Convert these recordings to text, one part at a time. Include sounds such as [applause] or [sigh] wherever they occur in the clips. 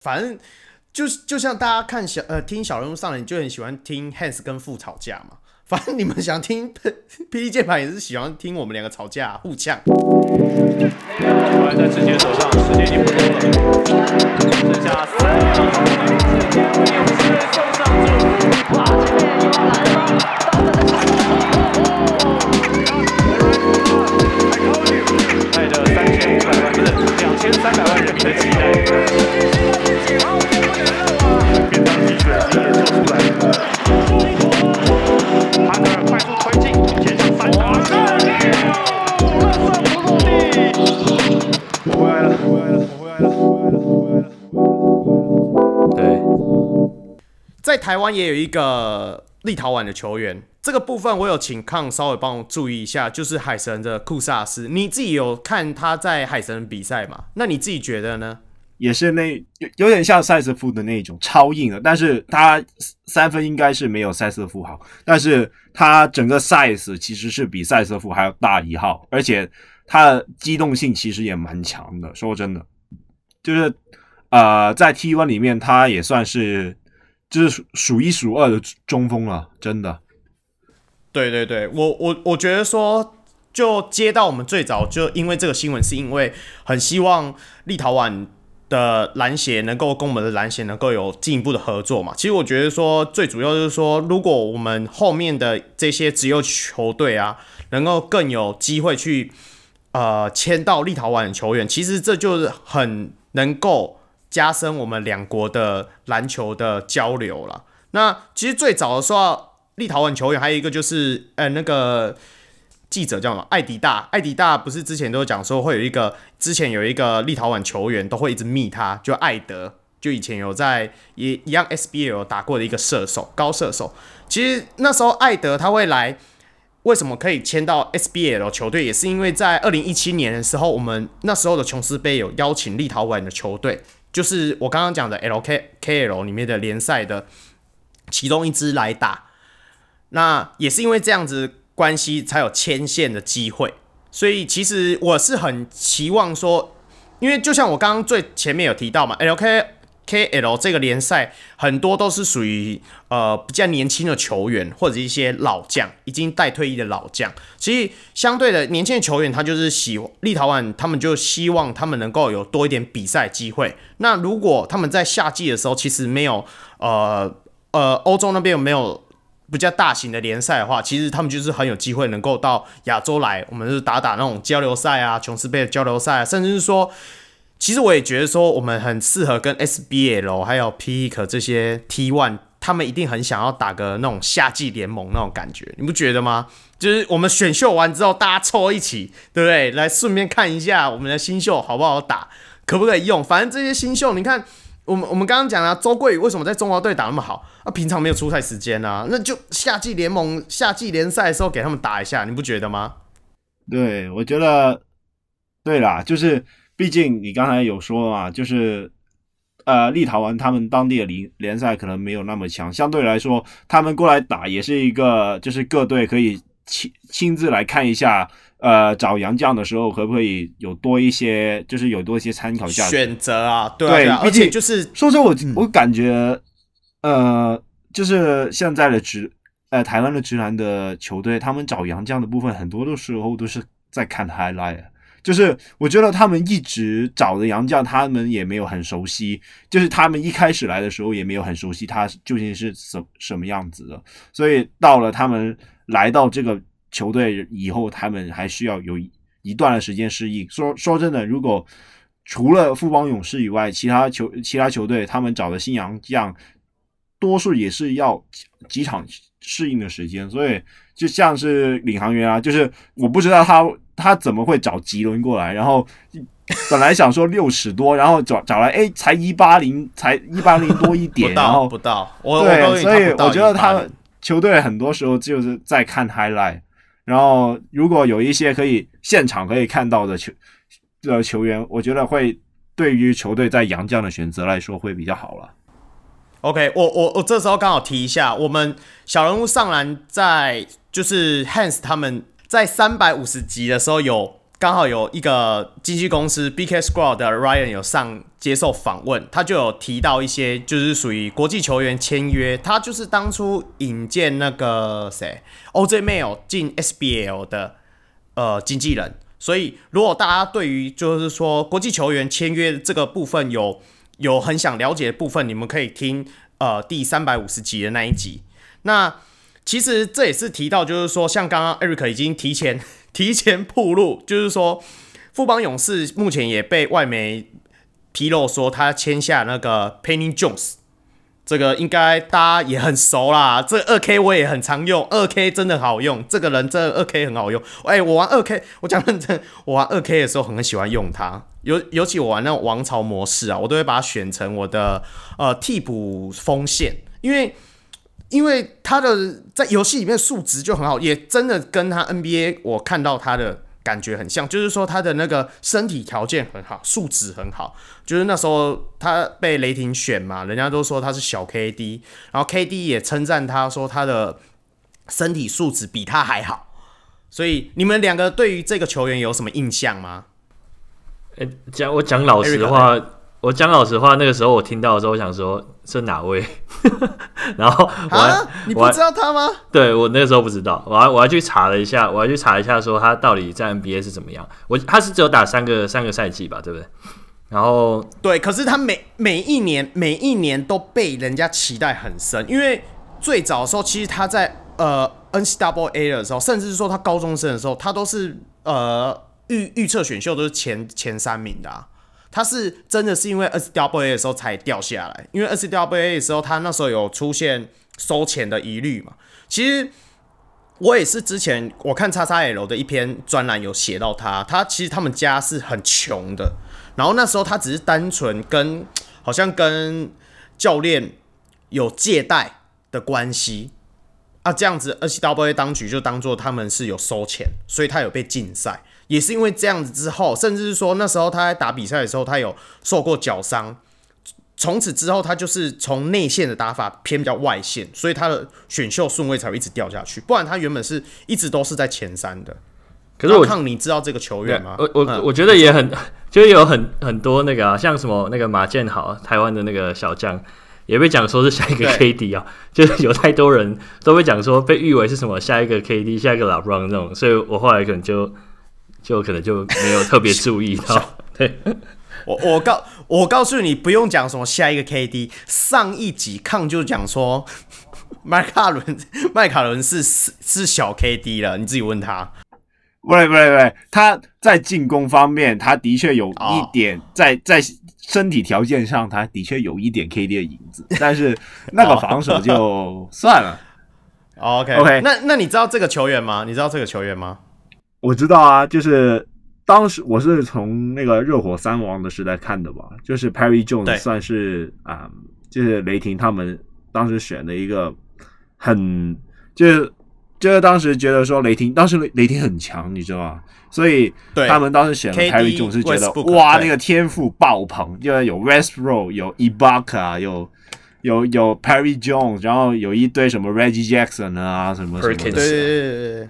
反正就就像大家看小呃听小人物上来，你就很喜欢听 Hans 跟父吵架嘛。[laughs] 反正你们想听 [laughs] 霹雳键盘也是喜欢听我们两个吵架互呛。球还在志杰手上，时间已经不多了，剩下三秒钟，勇士送上祝福。哇，这边又要来吗带着三千五百万不是两千三百万人的期待，便当机选机也做出来了。哈德尔快速推进，前场三打，热射不落地。我回来了，我回来了，我回来了，我回来了，我回来了。对，在台湾也有一个立陶宛的球员，这个部分我有请康稍微帮我注意一下，就是海神的库萨斯。你自己有看他在海神比赛吗？那你自己觉得呢？也是那有有点像赛斯夫的那种超硬的，但是他三分应该是没有赛斯夫好，但是他整个 size 其实是比赛斯夫还要大一号，而且他的机动性其实也蛮强的。说真的，就是呃，在 T1 里面他也算是就是数一数二的中锋了，真的。对对对，我我我觉得说，就接到我们最早就因为这个新闻，是因为很希望立陶宛。的篮协能够跟我们的篮协能够有进一步的合作嘛？其实我觉得说最主要就是说，如果我们后面的这些职业球队啊，能够更有机会去呃签到立陶宛的球员，其实这就是很能够加深我们两国的篮球的交流了。那其实最早的时候，立陶宛球员还有一个就是呃那个。记者叫什么？艾迪大，艾迪大不是之前都讲说会有一个，之前有一个立陶宛球员都会一直密他，就艾德，就以前有在也一样 SBL 打过的一个射手，高射手。其实那时候艾德他会来，为什么可以签到 SBL 球队，也是因为在二零一七年的时候，我们那时候的琼斯杯有邀请立陶宛的球队，就是我刚刚讲的 LKKL 里面的联赛的其中一支来打。那也是因为这样子。关系才有牵线的机会，所以其实我是很期望说，因为就像我刚刚最前面有提到嘛，LKKL 这个联赛很多都是属于呃比较年轻的球员或者一些老将，已经待退役的老将。其实相对的年轻的球员，他就是喜立陶宛，他们就希望他们能够有多一点比赛机会。那如果他们在夏季的时候，其实没有呃呃欧洲那边有没有？比较大型的联赛的话，其实他们就是很有机会能够到亚洲来，我们是打打那种交流赛啊，琼斯杯的交流赛，甚至是说，其实我也觉得说，我们很适合跟 SBL 还有 PEAK 这些 T1，他们一定很想要打个那种夏季联盟那种感觉，你不觉得吗？就是我们选秀完之后，大家凑一起，对不对？来顺便看一下我们的新秀好不好打，可不可以用？反正这些新秀，你看。我们我们刚刚讲了周桂宇为什么在中华队打那么好？啊，平常没有出赛时间啊，那就夏季联盟、夏季联赛的时候给他们打一下，你不觉得吗？对，我觉得对啦，就是毕竟你刚才有说嘛，就是呃，立陶宛他们当地的联联赛可能没有那么强，相对来说，他们过来打也是一个，就是各队可以亲亲自来看一下。呃，找杨绛的时候可不可以有多一些，就是有多一些参考价值选择啊？对啊，而且就是说说我我感觉，呃，就是现在的直呃台湾的直男的球队，他们找杨绛的部分，很多的时候都是在看 highlight，就是我觉得他们一直找的杨绛，他们也没有很熟悉，就是他们一开始来的时候也没有很熟悉他究竟是什什么样子的，所以到了他们来到这个。球队以后他们还需要有一段的时间适应。说说真的，如果除了富邦勇士以外，其他球其他球队他们找的新洋将，多数也是要几场适应的时间。所以就像是领航员啊，就是我不知道他他怎么会找吉伦过来，然后 [laughs] 本来想说六尺多，然后找找来哎才一八零，才一八零多一点，然后不到，我所以我觉得他们球队很多时候就是在看 highlight。然后，如果有一些可以现场可以看到的球的球员，我觉得会对于球队在洋将的选择来说会比较好了。OK，我我我这时候刚好提一下，我们小人物上篮在就是 Hans 他们在三百五十集的时候有刚好有一个经纪公司 BK Squad 的 Ryan 有上接受访问，他就有提到一些就是属于国际球员签约，他就是当初引荐那个谁 OJ Mail 进 SBL 的呃经纪人，所以如果大家对于就是说国际球员签约这个部分有有很想了解的部分，你们可以听呃第三百五十集的那一集。那其实这也是提到，就是说像刚刚 Eric 已经提前。提前铺路，就是说，富邦勇士目前也被外媒披露说他签下那个 Penny Jones，这个应该大家也很熟啦。这二 K 我也很常用，二 K 真的好用，这个人这二 K 很好用。哎、我玩二 K，我讲认真，我玩二 K 的时候很喜欢用它，尤尤其我玩那种王朝模式啊，我都会把它选成我的呃替补锋线，因为。因为他的在游戏里面数值就很好，也真的跟他 NBA 我看到他的感觉很像，就是说他的那个身体条件很好，数值很好。就是那时候他被雷霆选嘛，人家都说他是小 KD，然后 KD 也称赞他说他的身体素质比他还好。所以你们两个对于这个球员有什么印象吗？诶，讲我讲老实话。我讲老实话，那个时候我听到的时候，我想说是哪位？[laughs] 然后我你不知道他吗？对我那个时候不知道，我还我还去查了一下，我还去查一下，说他到底在 NBA 是怎么样。我他是只有打三个三个赛季吧，对不对？然后对，可是他每每一年每一年都被人家期待很深，因为最早的时候，其实他在呃 NCAA 的时候，甚至是说他高中生的时候，他都是呃预预测选秀都是前前三名的啊。他是真的是因为 S W A 的时候才掉下来，因为 S W A 的时候他那时候有出现收钱的疑虑嘛。其实我也是之前我看叉叉 L 的一篇专栏有写到他，他其实他们家是很穷的，然后那时候他只是单纯跟好像跟教练有借贷的关系啊，这样子 NCAA 当局就当做他们是有收钱，所以他有被禁赛。也是因为这样子之后，甚至是说那时候他在打比赛的时候，他有受过脚伤。从此之后，他就是从内线的打法偏比较外线，所以他的选秀顺位才会一直掉下去。不然他原本是一直都是在前三的。可是我看你知道这个球员吗？我我、嗯、我觉得也很，就是有很很多那个啊，像什么那个马建豪，台湾的那个小将，也被讲说是下一个 KD 啊，[laughs] 就是有太多人都被讲说被誉为是什么下一个 KD，下一个 LeBron 这种，所以我后来可能就。就可能就没有特别注意到，[laughs] 对，我我告我告诉你，不用讲什么下一个 KD，上一集抗就讲说，[laughs] 麦卡伦麦卡伦是是是小 KD 了，你自己问他，不对不对不对，他在进攻方面，他的确有一点在在身体条件上，他的确有一点 KD 的影子，但是那个防守就算了。[laughs] OK OK，那那你知道这个球员吗？你知道这个球员吗？我知道啊，就是当时我是从那个热火三王的时代看的吧，就是 Perry Jones 算是啊、嗯，就是雷霆他们当时选的一个很，就是就是当时觉得说雷霆当时雷霆很强，你知道吗？所以他们当时选了 Perry Jones 是觉得哇，那个天赋爆棚，就是有 Westbrook 有 Ibaka 有有有 Perry Jones，然后有一堆什么 Reggie Jackson 啊什么什么的。对对对对。对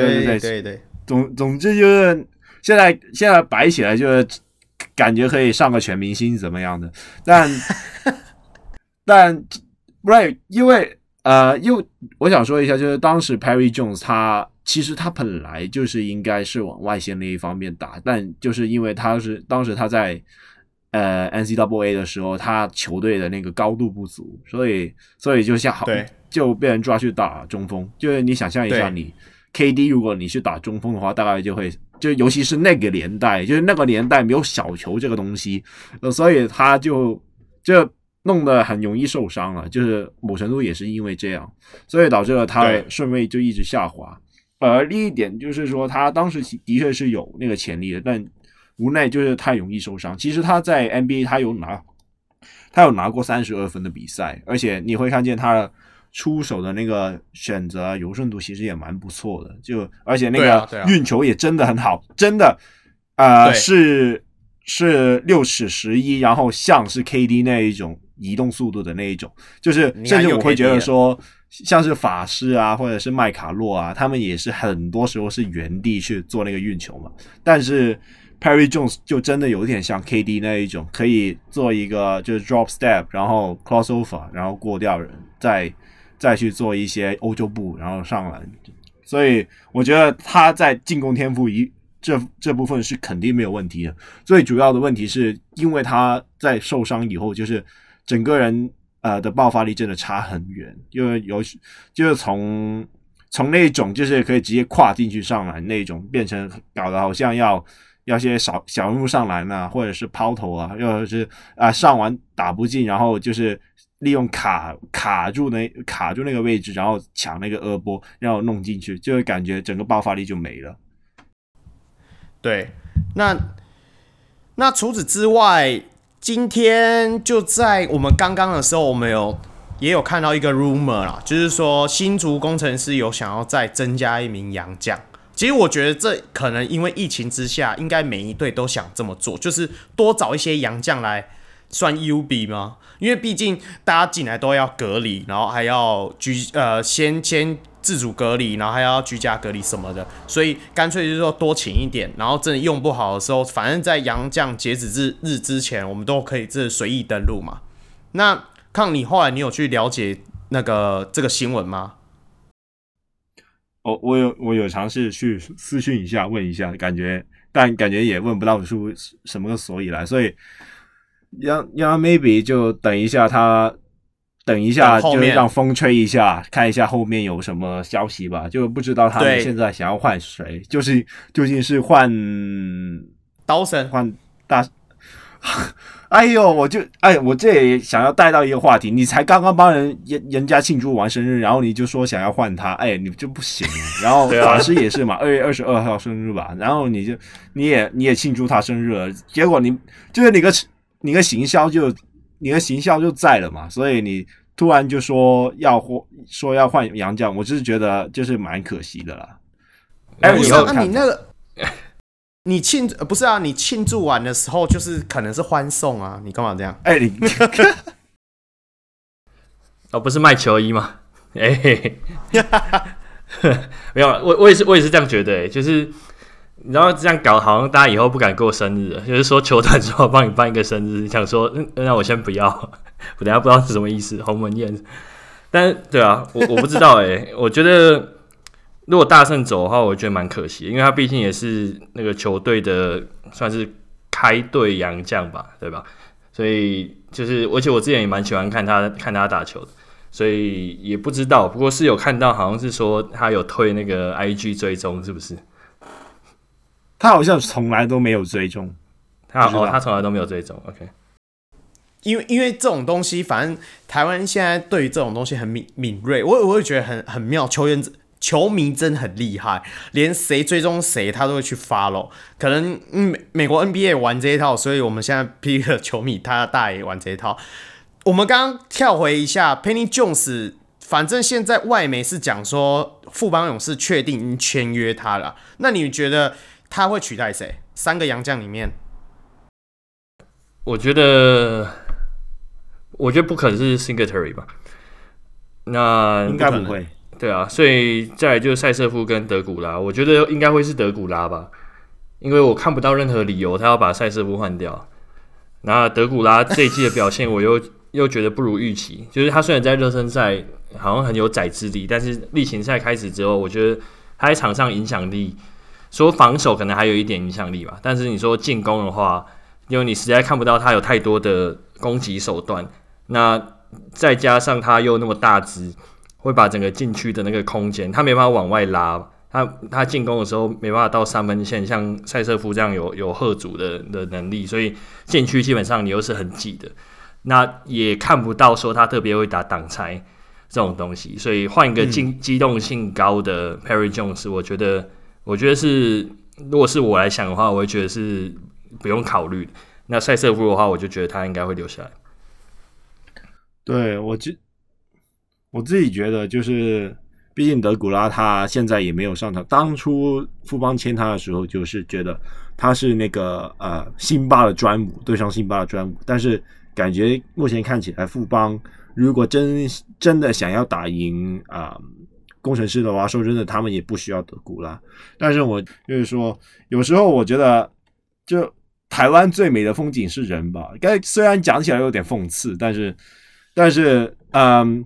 对对对对，总总之就是现在现在摆起来就是感觉可以上个全明星怎么样的，但 [laughs] 但 right 因为呃，因为我想说一下，就是当时 Perry Jones 他其实他本来就是应该是往外线那一方面打，但就是因为他是当时他在呃 NCAA 的时候，他球队的那个高度不足，所以所以就像好就被人抓去打中锋，就是你想象一下你。KD，如果你去打中锋的话，大概就会就尤其是那个年代，就是那个年代没有小球这个东西，呃，所以他就就弄得很容易受伤了。就是某程度也是因为这样，所以导致了他的顺位就一直下滑。而另一点就是说，他当时的确是有那个潜力的，但无奈就是太容易受伤。其实他在 NBA 他有拿他有拿过三十二分的比赛，而且你会看见他的。出手的那个选择柔顺度其实也蛮不错的，就而且那个运球也真的很好，真的，呃，是是六尺十一，然后像是 KD 那一种移动速度的那一种，就是甚至我会觉得说，像是法师啊，或者是麦卡洛啊，他们也是很多时候是原地去做那个运球嘛。但是 Perry Jones 就真的有点像 KD 那一种，可以做一个就是 drop step，然后 crossover，然后过掉人，再再去做一些欧洲步，然后上篮。所以我觉得他在进攻天赋一这这部分是肯定没有问题的。最主要的问题是因为他在受伤以后，就是整个人。呃的爆发力真的差很远，因为有就是从从那种就是可以直接跨进去上篮那种，变成搞得好像要要些小小人物上篮啊，或者是抛投啊，又是啊、上完打不进，然后就是利用卡卡住那卡住那个位置，然后抢那个二波，然后弄进去，就会感觉整个爆发力就没了。对，那那除此之外。今天就在我们刚刚的时候，我们有也有看到一个 rumor 啦，就是说新竹工程师有想要再增加一名洋将。其实我觉得这可能因为疫情之下，应该每一队都想这么做，就是多找一些洋将来算 UB 吗？因为毕竟大家进来都要隔离，然后还要居呃先先。自主隔离，然后还要居家隔离什么的，所以干脆就是说多请一点，然后真的用不好的时候，反正在洋将截止日日之前，我们都可以这随意登录嘛。那康，你后来你有去了解那个这个新闻吗？哦，我有我有尝试去私讯一下问一下，感觉但感觉也问不到出什么个所以来，所以让让 maybe 就等一下他。等一下，就让风吹一下，看一下后面有什么消息吧。就不知道他们现在想要换谁，就是究竟是换刀神，换大。哎呦，我就哎，我这也想要带到一个话题。你才刚刚帮人人人家庆祝完生日，然后你就说想要换他，哎，你就不行。[laughs] 然后法师也是嘛，二月二十二号生日吧，然后你就你也你也庆祝他生日了，结果你就是你个你个行销就。你的行销就在了嘛，所以你突然就说要换，说要换杨绛，我就是觉得就是蛮可惜的啦。哎、欸，不是啊，你那个，[laughs] 你庆不是啊？你庆祝完的时候就是可能是欢送啊，你干嘛这样？哎、欸，你 [laughs] 哦，不是卖球衣吗？[laughs] 哎、欸，没有，我我也是我也是这样觉得、欸，就是。你知道这样搞，好像大家以后不敢过生日了。就是说，球团说我帮你办一个生日，想说，嗯，那我先不要，[laughs] 我等下不知道是什么意思，鸿门宴。但，对啊，我我不知道哎、欸。我觉得如果大圣走的话，我觉得蛮可惜，因为他毕竟也是那个球队的算是开队洋将吧，对吧？所以就是，而且我之前也蛮喜欢看他看他打球的，所以也不知道。不过是有看到，好像是说他有推那个 [laughs] IG 追踪，是不是？他好像从来都没有追踪，他哦，他从来都没有追踪。OK，因为因为这种东西，反正台湾现在对于这种东西很敏敏锐，我我也觉得很很妙。球员球迷真的很厉害，连谁追踪谁，他都会去 follow。可能嗯，美美国 NBA 玩这一套，所以我们现在 P 个球迷他大爷玩这一套。我们刚刚跳回一下，Penny Jones，反正现在外媒是讲说富邦勇士确定已经签约他了。那你觉得？他会取代谁？三个洋将里面，我觉得，我觉得不可能是 Singletary 吧？那应该不会。对啊，所以再来就是赛瑟夫跟德古拉，我觉得应该会是德古拉吧，因为我看不到任何理由他要把赛瑟夫换掉。那德古拉这一季的表现，我又又觉得不如预期。就是他虽然在热身赛好像很有宰制力，但是例行赛开始之后，我觉得他在场上影响力。说防守可能还有一点影响力吧，但是你说进攻的话，因为你实在看不到他有太多的攻击手段，那再加上他又那么大只，会把整个禁区的那个空间，他没办法往外拉，他他进攻的时候没办法到三分线，像塞瑟夫这样有有吓阻的的能力，所以禁区基本上你又是很挤的，那也看不到说他特别会打挡拆这种东西，所以换一个机机动性高的 Perry Jones，我觉得。我觉得是，如果是我来想的话，我会觉得是不用考虑。那塞瑟夫的话，我就觉得他应该会留下来。对，我就我自己觉得，就是毕竟德古拉他现在也没有上场。当初富邦签他的时候，就是觉得他是那个呃辛巴的专武，对上辛巴的专武。但是感觉目前看起来富邦如果真真的想要打赢啊、呃、攻城狮的话，说真的，他们也不需要德古拉。但是我就是说，有时候我觉得就。台湾最美的风景是人吧？该虽然讲起来有点讽刺，但是，但是，嗯，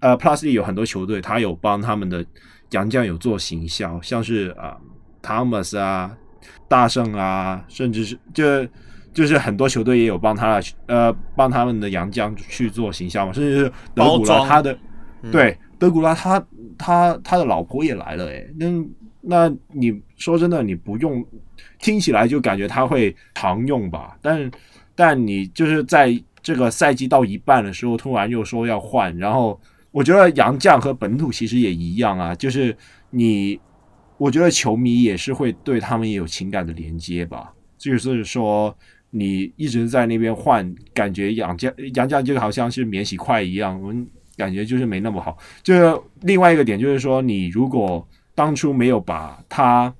呃，Plus 有很多球队，他有帮他们的洋将有做行销，像是啊，Thomas 啊，大圣啊，甚至是就就是很多球队也有帮他呃帮他们的洋将去做行销嘛，甚至是德古拉他的，嗯、对，德古拉他他他的老婆也来了诶，那那你说真的，你不用。听起来就感觉他会常用吧，但但你就是在这个赛季到一半的时候，突然又说要换，然后我觉得洋将和本土其实也一样啊，就是你，我觉得球迷也是会对他们也有情感的连接吧，就是说你一直在那边换，感觉洋将洋将就好像是免洗筷一样，我们感觉就是没那么好。就是另外一个点就是说，你如果当初没有把他。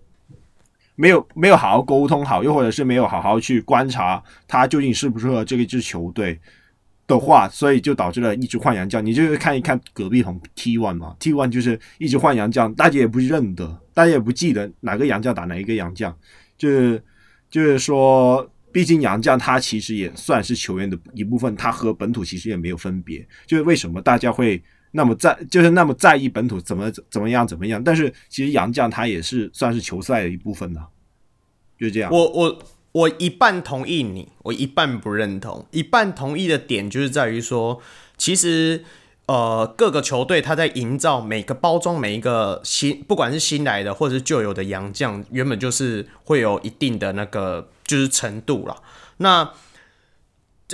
没有没有好好沟通好，又或者是没有好好去观察他究竟适不适合这个支球队的话，所以就导致了一直换洋将。你就是看一看隔壁同 T1 嘛，T1 就是一直换洋将，大家也不认得，大家也不记得哪个洋将打哪一个洋将，就是就是说，毕竟洋将他其实也算是球员的一部分，他和本土其实也没有分别。就是为什么大家会？那么在就是那么在意本土怎么怎么样怎么样，但是其实洋将他也是算是球赛的一部分呢，就这样。我我我一半同意你，我一半不认同。一半同意的点就是在于说，其实呃各个球队他在营造每个包装每一个新，不管是新来的或者是旧有的洋将，原本就是会有一定的那个就是程度了。那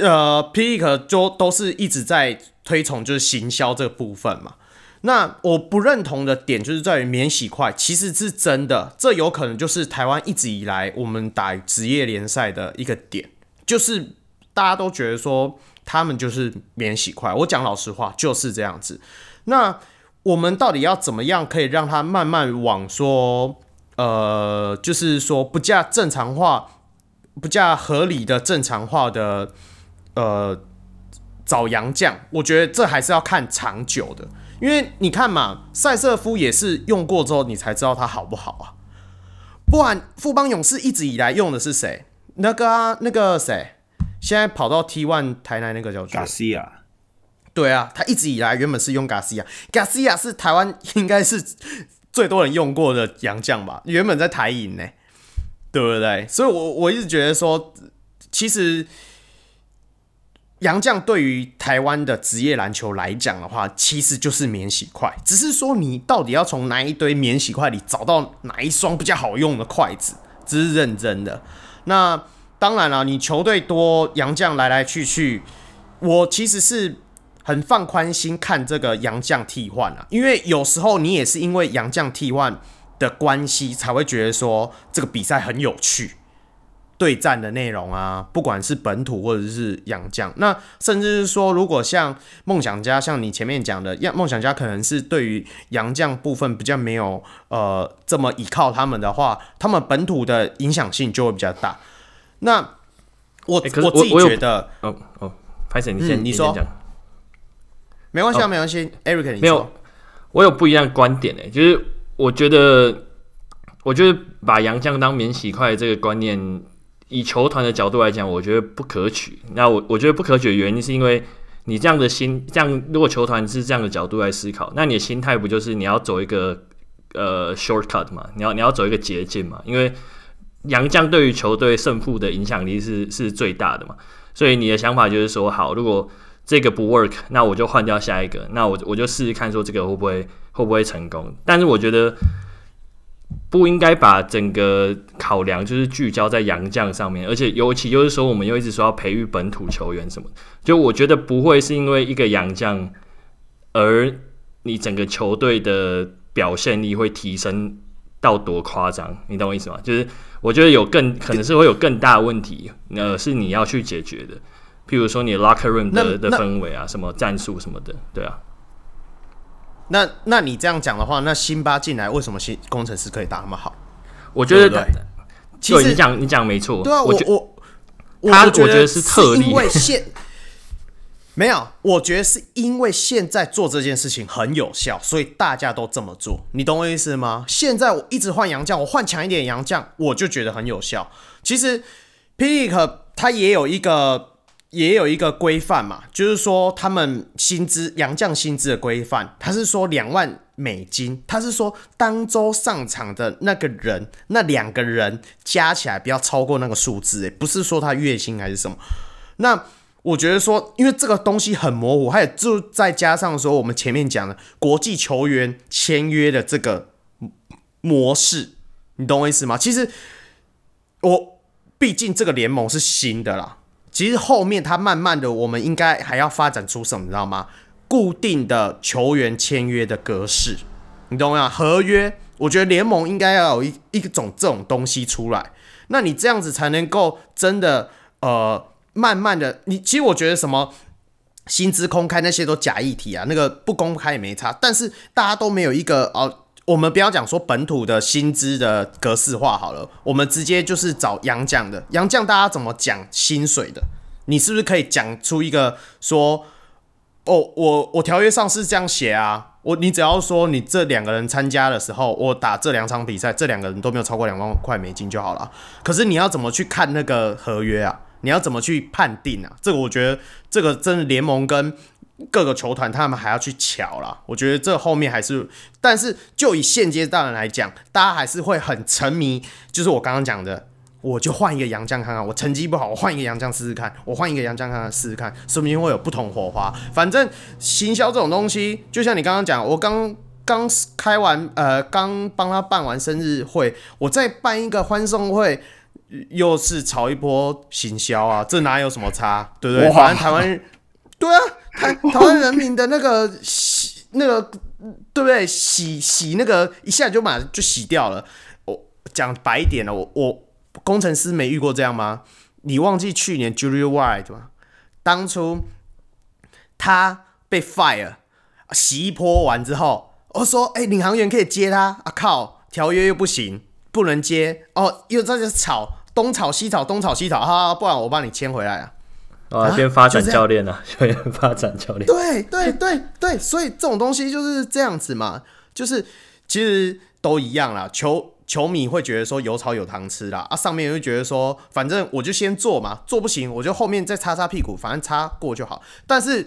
呃，P.League 就都是一直在。推崇就是行销这个部分嘛，那我不认同的点就是在于免洗筷，其实是真的，这有可能就是台湾一直以来我们打职业联赛的一个点，就是大家都觉得说他们就是免洗筷。我讲老实话就是这样子。那我们到底要怎么样可以让它慢慢往说，呃，就是说不加正常化，不加合理的正常化的，呃。找洋将，我觉得这还是要看长久的，因为你看嘛，塞瑟夫也是用过之后，你才知道他好不好啊。不然富邦勇士一直以来用的是谁？那个啊，那个谁，现在跑到 T One 台南那个叫做 Garcia。对啊，他一直以来原本是用 Garcia，Garcia 是台湾 [laughs] 应该是最多人用过的洋将吧？原本在台银呢，对不对？所以我我一直觉得说，其实。洋将对于台湾的职业篮球来讲的话，其实就是免洗筷，只是说你到底要从哪一堆免洗筷里找到哪一双比较好用的筷子，这是认真的。那当然了，你球队多洋将来来去去，我其实是很放宽心看这个洋将替换啊，因为有时候你也是因为洋将替换的关系，才会觉得说这个比赛很有趣。对战的内容啊，不管是本土或者是洋将，那甚至是说，如果像梦想家，像你前面讲的，梦想家可能是对于洋将部分比较没有呃这么依靠他们的话，他们本土的影响性就会比较大。那我、欸、我，我自己觉得，哦哦，拍谢你先、嗯、你说，没关系啊，没关系，Eric，没有，我有不一样的观点诶，就是我觉得，我觉得把洋将当免洗筷这个观念。以球团的角度来讲，我觉得不可取。那我我觉得不可取的原因，是因为你这样的心，这样如果球团是这样的角度来思考，那你的心态不就是你要走一个呃 shortcut 嘛？你要你要走一个捷径嘛？因为洋将对于球队胜负的影响力是是最大的嘛。所以你的想法就是说，好，如果这个不 work，那我就换掉下一个，那我我就试试看说这个会不会会不会成功。但是我觉得。不应该把整个考量就是聚焦在洋将上面，而且尤其就是说，我们又一直说要培育本土球员什么，就我觉得不会是因为一个洋将，而你整个球队的表现力会提升到多夸张，你懂我意思吗？就是我觉得有更可能是会有更大的问题，呃，是你要去解决的，譬如说你 locker room 的的氛围啊，什么战术什么的，对啊。那那你这样讲的话，那辛巴进来为什么新工程师可以打那么好？我觉得，对对其实你讲你讲没错。对啊，我我他我觉得是特例，因为现没有，我觉得是因为现在做这件事情很有效，所以大家都这么做。你懂我意思吗？现在我一直换洋将，我换强一点洋将，我就觉得很有效。其实 P.League 它也有一个也有一个规范嘛，就是说他们薪资杨将薪资的规范，他是说两万美金，他是说当周上场的那个人，那两个人加起来不要超过那个数字，诶，不是说他月薪还是什么，那。我觉得说，因为这个东西很模糊，还有就再加上说，我们前面讲的国际球员签约的这个模式，你懂我意思吗？其实我毕竟这个联盟是新的啦，其实后面他慢慢的，我们应该还要发展出什么，你知道吗？固定的球员签约的格式，你懂吗？合约，我觉得联盟应该要有一一种这种东西出来，那你这样子才能够真的呃。慢慢的，你其实我觉得什么薪资公开那些都假议题啊，那个不公开也没差。但是大家都没有一个哦，我们不要讲说本土的薪资的格式化好了，我们直接就是找洋将的洋将，大家怎么讲薪水的？你是不是可以讲出一个说哦，我我条约上是这样写啊，我你只要说你这两个人参加的时候，我打这两场比赛，这两个人都没有超过两万块美金就好了。可是你要怎么去看那个合约啊？你要怎么去判定啊？这个我觉得，这个真的联盟跟各个球团他们还要去瞧啦。我觉得这后面还是，但是就以现阶段来讲，大家还是会很沉迷。就是我刚刚讲的，我就换一个洋将看看，我成绩不好，我换一个洋将试试看，我换一个洋将看看试试看，说不定会有不同火花。反正行销这种东西，就像你刚刚讲，我刚刚开完，呃，刚帮他办完生日会，我再办一个欢送会。又是炒一波行销啊，这哪有什么差，对不对？反正台湾，对啊，台 [laughs] 台湾人民的那个洗那个，对不对？洗洗那个一下就马上就洗掉了。我讲白一点了，我我工程师没遇过这样吗？你忘记去年 Julius White 吗？当初他被 fire 洗一波完之后，我说哎、欸，领航员可以接他啊靠，条约又不行，不能接哦，又在这吵。东吵西吵，东吵西吵，哈，不然我帮你签回来啊！啊，变发展教练啊，[laughs] 就变发展教练。对对对对，所以这种东西就是这样子嘛，就是其实都一样啦。球球迷会觉得说有草有糖吃啦，啊，上面会觉得说，反正我就先做嘛，做不行我就后面再擦擦屁股，反正擦过就好。但是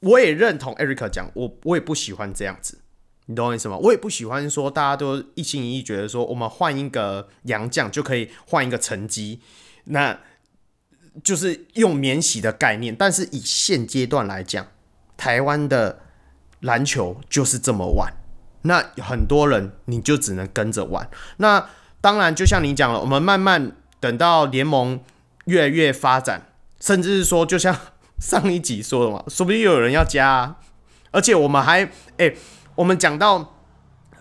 我也认同 Eric 讲，我我也不喜欢这样子。你懂我意思吗？我也不喜欢说大家都一心一意觉得说我们换一个洋将就可以换一个成绩，那就是用免洗的概念。但是以现阶段来讲，台湾的篮球就是这么玩，那很多人你就只能跟着玩。那当然，就像你讲了，我们慢慢等到联盟越来越发展，甚至是说，就像上一集说的嘛，说不定又有人要加，而且我们还诶。我们讲到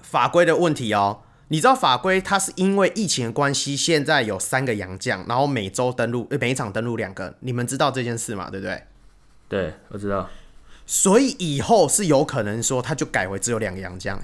法规的问题哦，你知道法规它是因为疫情的关系，现在有三个洋将，然后每周登录，每一场登录两个，你们知道这件事吗？对不对？对，我知道。所以以后是有可能说，他就改为只有两个洋将，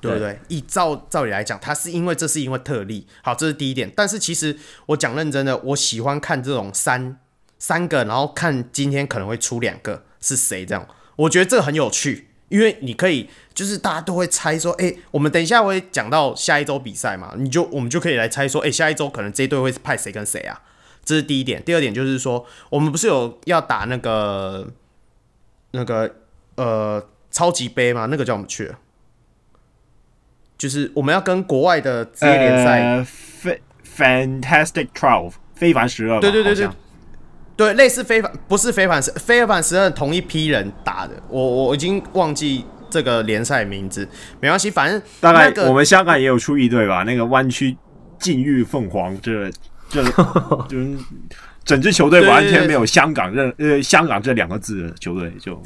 对不对？以照照理来讲，他是因为这是因为特例，好，这是第一点。但是其实我讲认真的，我喜欢看这种三三个，然后看今天可能会出两个是谁这样，我觉得这个很有趣。因为你可以，就是大家都会猜说，哎、欸，我们等一下会讲到下一周比赛嘛，你就我们就可以来猜说，哎、欸，下一周可能这一队会派谁跟谁啊？这是第一点。第二点就是说，我们不是有要打那个那个呃超级杯吗？那个叫我们去了，就是我们要跟国外的职业联赛呃，Fantastic Twelve，非凡十二，对对对对。对，类似非凡不是非凡是非凡十二同一批人打的，我我已经忘记这个联赛名字，没关系，反正大概我们香港也有出一队吧，那个湾区禁欲凤凰，这这就是整支球队完全没有香港任呃香港这两个字的球队就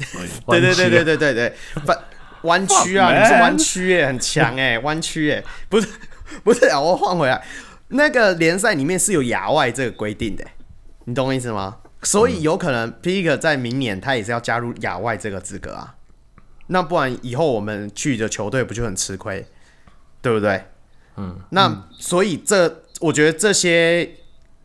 对对对对对对对，反弯曲啊，你是弯曲耶，很强哎，湾区耶，不是不是啊，我换回来，那个联赛里面是有牙外这个规定的，你懂我意思吗？所以有可能 Pick 在明年他也是要加入亚外这个资格啊，那不然以后我们去的球队不就很吃亏，对不对？嗯，那所以这我觉得这些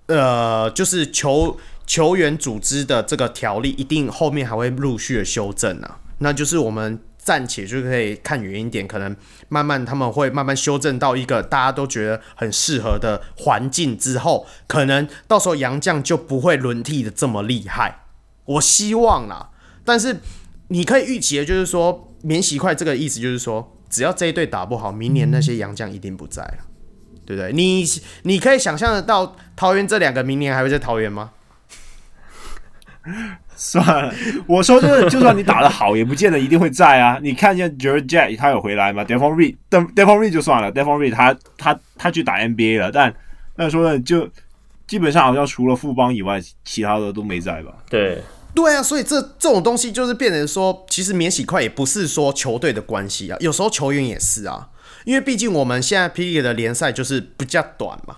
呃，就是球球员组织的这个条例一定后面还会陆续的修正啊，那就是我们暂且就可以看远一点，可能慢慢他们会慢慢修正到一个大家都觉得很适合的环境之后，可能到时候杨将就不会轮替的这么厉害。我希望啦，但是你可以预期的就是说免洗块这个意思就是说，只要这一队打不好，明年那些杨将一定不在了。对不对？你你可以想象得到桃园这两个明年还会在桃园吗？算了，我说就是，就算你打得好，也不见得一定会在啊。[laughs] 你看见 George Jack，他有回来吗？Devon Reed，Devon Reed 就算了，Devon Reed 他他他去打 NBA 了，但那说呢，就基本上好像除了富邦以外，其他的都没在吧？对对啊，所以这这种东西就是变成说，其实免洗块也不是说球队的关系啊，有时候球员也是啊。因为毕竟我们现在 P. League 的联赛就是比较短嘛，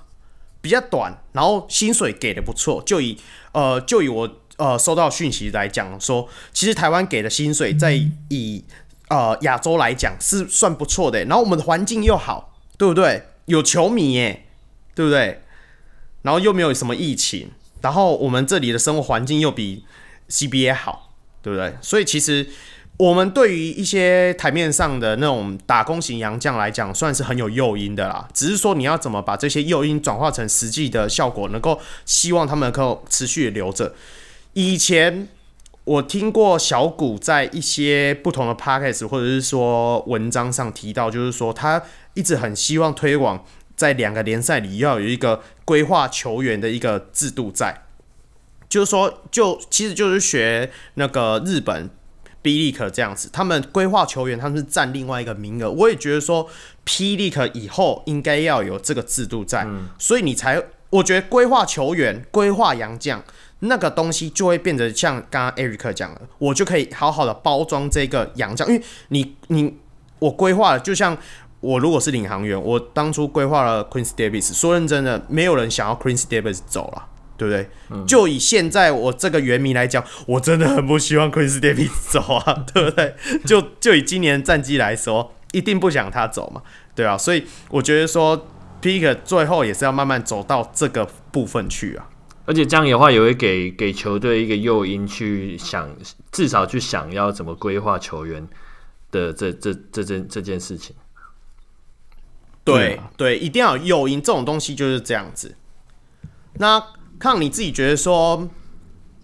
比较短，然后薪水给的不错。就以呃，就以我呃收到讯息来讲说，其实台湾给的薪水在以呃亚洲来讲是算不错的。然后我们的环境又好，对不对？有球迷耶，对不对？然后又没有什么疫情，然后我们这里的生活环境又比 CBA 好，对不对？所以其实。我们对于一些台面上的那种打工型洋将来讲，算是很有诱因的啦。只是说你要怎么把这些诱因转化成实际的效果，能够希望他们能够持续留着。以前我听过小谷在一些不同的 podcast 或者是说文章上提到，就是说他一直很希望推广在两个联赛里要有一个规划球员的一个制度在，就是说就其实就是学那个日本。B l e a 这样子，他们规划球员，他们是占另外一个名额。我也觉得说，P l e 以后应该要有这个制度在，所以你才，我觉得规划球员、规划洋将那个东西就会变得像刚刚 Eric 讲的，我就可以好好的包装这个洋将，因为你你我规划了，就像我如果是领航员，我当初规划了 Quinn Davis，说认真的，没有人想要 Quinn Davis 走了。对不对？就以现在我这个原名来讲，我真的很不希望 Quinn Davis 走啊，对不对？就就以今年战绩来说，一定不想他走嘛，对啊。所以我觉得说，Pick 最后也是要慢慢走到这个部分去啊。而且这样的话，也会给给球队一个诱因去想，至少去想要怎么规划球员的这这这件这件事情。对、啊、对，一定要有诱因，这种东西就是这样子。那。看你自己觉得说，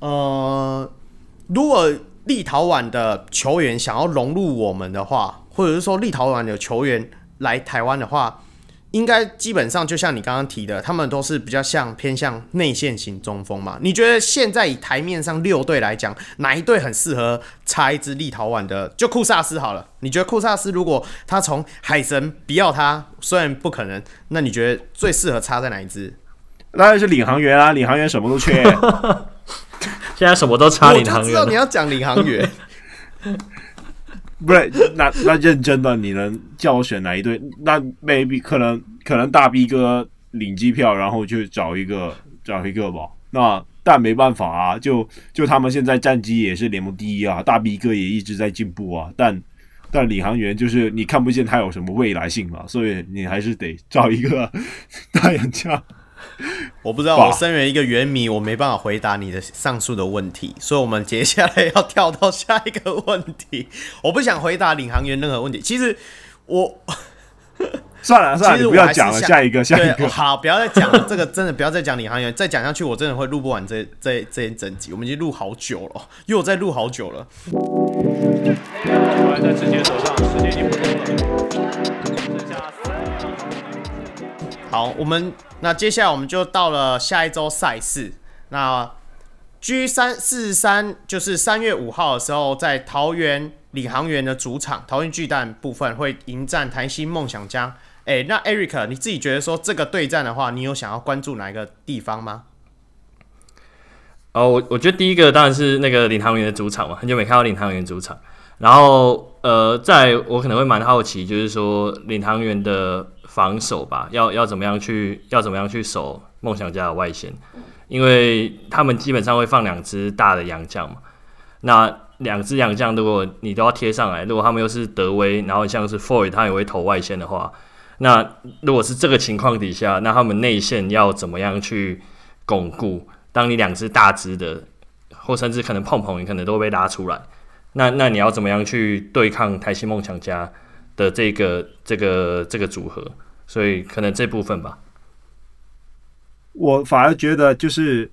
呃，如果立陶宛的球员想要融入我们的话，或者是说立陶宛的球员来台湾的话，应该基本上就像你刚刚提的，他们都是比较像偏向内线型中锋嘛。你觉得现在以台面上六队来讲，哪一队很适合插一支立陶宛的？就库萨斯好了。你觉得库萨斯如果他从海神不要他，虽然不可能，那你觉得最适合插在哪一支？当然是领航员啊，领航员什么都缺。[laughs] 现在什么都插领航员。我就知道你要讲领航员。[laughs] 不是，那那认真的，你能叫我选哪一队？那 maybe 可能可能大 B 哥领机票，然后去找一个找一个吧。那但没办法啊，就就他们现在战绩也是联盟第一啊，大 B 哥也一直在进步啊。但但领航员就是你看不见他有什么未来性嘛，所以你还是得找一个 [laughs] 大洋将。[laughs] 我不知道，我身为一个原迷，我没办法回答你的上述的问题，所以我们接下来要跳到下一个问题。[laughs] 我不想回答领航员任何问题。其实我算 [laughs] 了算了，你不要讲了，下一个下一个。好，不要再讲了，这个真的不要再讲领航员，再讲下去我真的会录不完这这这一整集。我们已经录好久了，又在录好久了。球在自己的手上，时间已经不多了。好，我们。那接下来我们就到了下一周赛事。那 G 三四三就是三月五号的时候，在桃园领航员的主场桃园巨蛋部分会迎战台新梦想家。诶、欸，那 Eric 你自己觉得说这个对战的话，你有想要关注哪一个地方吗？哦，我我觉得第一个当然是那个领航员的主场嘛，很久没看到领航员主场。然后呃，在我可能会蛮好奇，就是说领航员的。防守吧，要要怎么样去要怎么样去守梦想家的外线，因为他们基本上会放两只大的洋将嘛。那两只洋将，如果你都要贴上来，如果他们又是德威，然后像是 Foy 他也会投外线的话，那如果是这个情况底下，那他们内线要怎么样去巩固？当你两只大只的，或甚至可能碰碰，你可能都会被拉出来。那那你要怎么样去对抗台新梦想家的这个这个这个组合？所以可能这部分吧。我反而觉得就是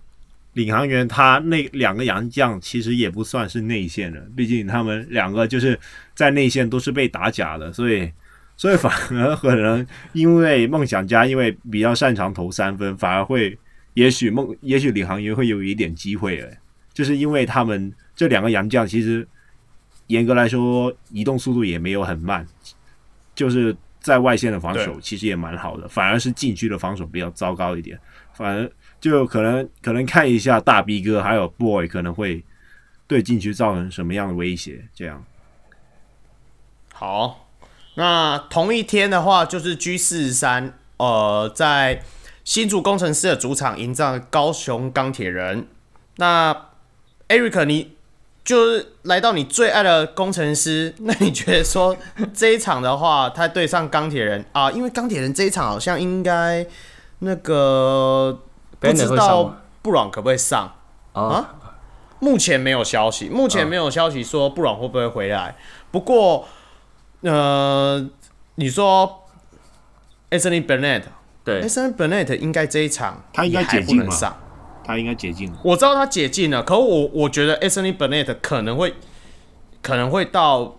领航员他那两个洋将其实也不算是内线的，毕竟他们两个就是在内线都是被打假的，所以 [laughs] 所以反而可能因为梦想家因为比较擅长投三分，反而会也许梦也许领航员会有一点机会诶，就是因为他们这两个洋将其实严格来说移动速度也没有很慢，就是在外线的防守其实也蛮好的，反而是禁区的防守比较糟糕一点。反而就可能可能看一下大 B 哥还有 Boy 可能会对禁区造成什么样的威胁，这样。好，那同一天的话就是 G 四十三，呃，在新竹工程师的主场迎战高雄钢铁人。那 Eric，你就是来到你最爱的工程师，那你觉得说这一场的话，他对上钢铁人啊，因为钢铁人这一场好像应该。那个不知道布朗可不可以上啊？目前没有消息，目前没有消息说布朗会不会回来。不过，呃，你说 Anthony Bennett 对 Anthony Bennett 应该这一场他应该解禁了，他应该解禁了。我知道他解禁了，可我我觉得 Anthony Bennett 可能会可能会到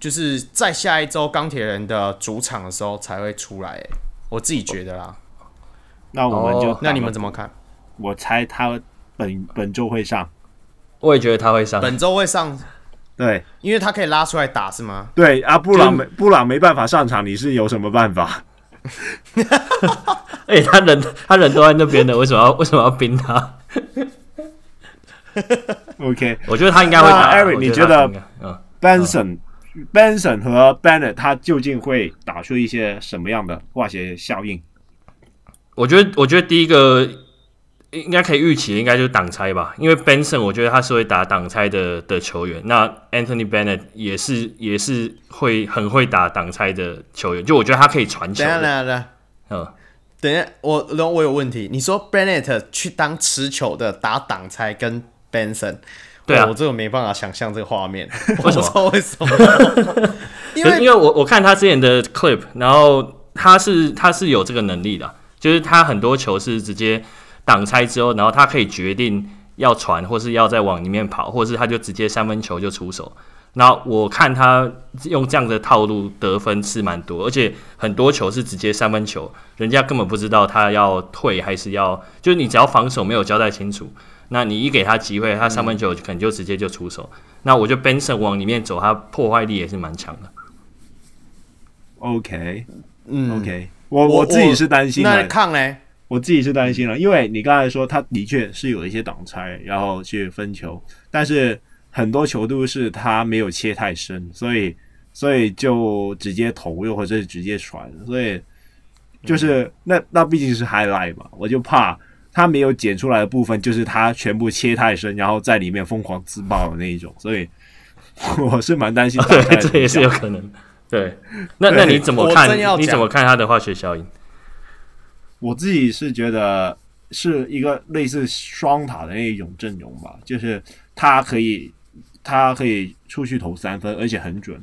就是在下一周钢铁人的主场的时候才会出来，我自己觉得啦。那我们就、哦，那你们怎么看？我猜他本本周会上，我也觉得他会上，本周会上，对，因为他可以拉出来打，是吗？对啊，布朗没布朗没办法上场，你是有什么办法？[laughs] 哎、欸，他人他人都在那边的，为什么要为什么要冰他？OK，我觉得他应该会打。Eric，你觉得 Benson、嗯、Benson 和 Bennett 他究竟会打出一些什么样的化学效应？我觉得，我觉得第一个应该可以预期的，应该就是挡拆吧。因为 Benson，我觉得他是会打挡拆的的球员。那 Anthony Bennett 也是也是会很会打挡拆的球员。就我觉得他可以传球。等下，等下，嗯，等下，我我有问题。你说 Bennett 去当持球的打挡拆跟 Benson，对啊，我这个没办法想象这个画面。[laughs] 为什么？为什么？[laughs] 因为因为我我看他之前的 clip，然后他是他是有这个能力的。就是他很多球是直接挡拆之后，然后他可以决定要传，或是要再往里面跑，或是他就直接三分球就出手。那我看他用这样的套路得分是蛮多，而且很多球是直接三分球，人家根本不知道他要退还是要，就是你只要防守没有交代清楚，那你一给他机会，他三分球可能就直接就出手。嗯、那我觉得 Benson 往里面走，他破坏力也是蛮强的。OK，嗯，OK。我我自己是担心的，那抗嘞？我自己是担心了，因为你刚才说他的确是有一些挡拆，然后去分球，但是很多球都是他没有切太深，所以所以就直接投，又或者是直接传，所以就是、嗯、那那毕竟是 highlight 嘛，我就怕他没有剪出来的部分，就是他全部切太深，然后在里面疯狂自爆的那一种，所以 [laughs] 我是蛮担心的，对，这也是有可能。对，那那你怎么看？你怎么看他的化学效应？我自己是觉得是一个类似双塔的那一种阵容吧，就是他可以他可以出去投三分，而且很准。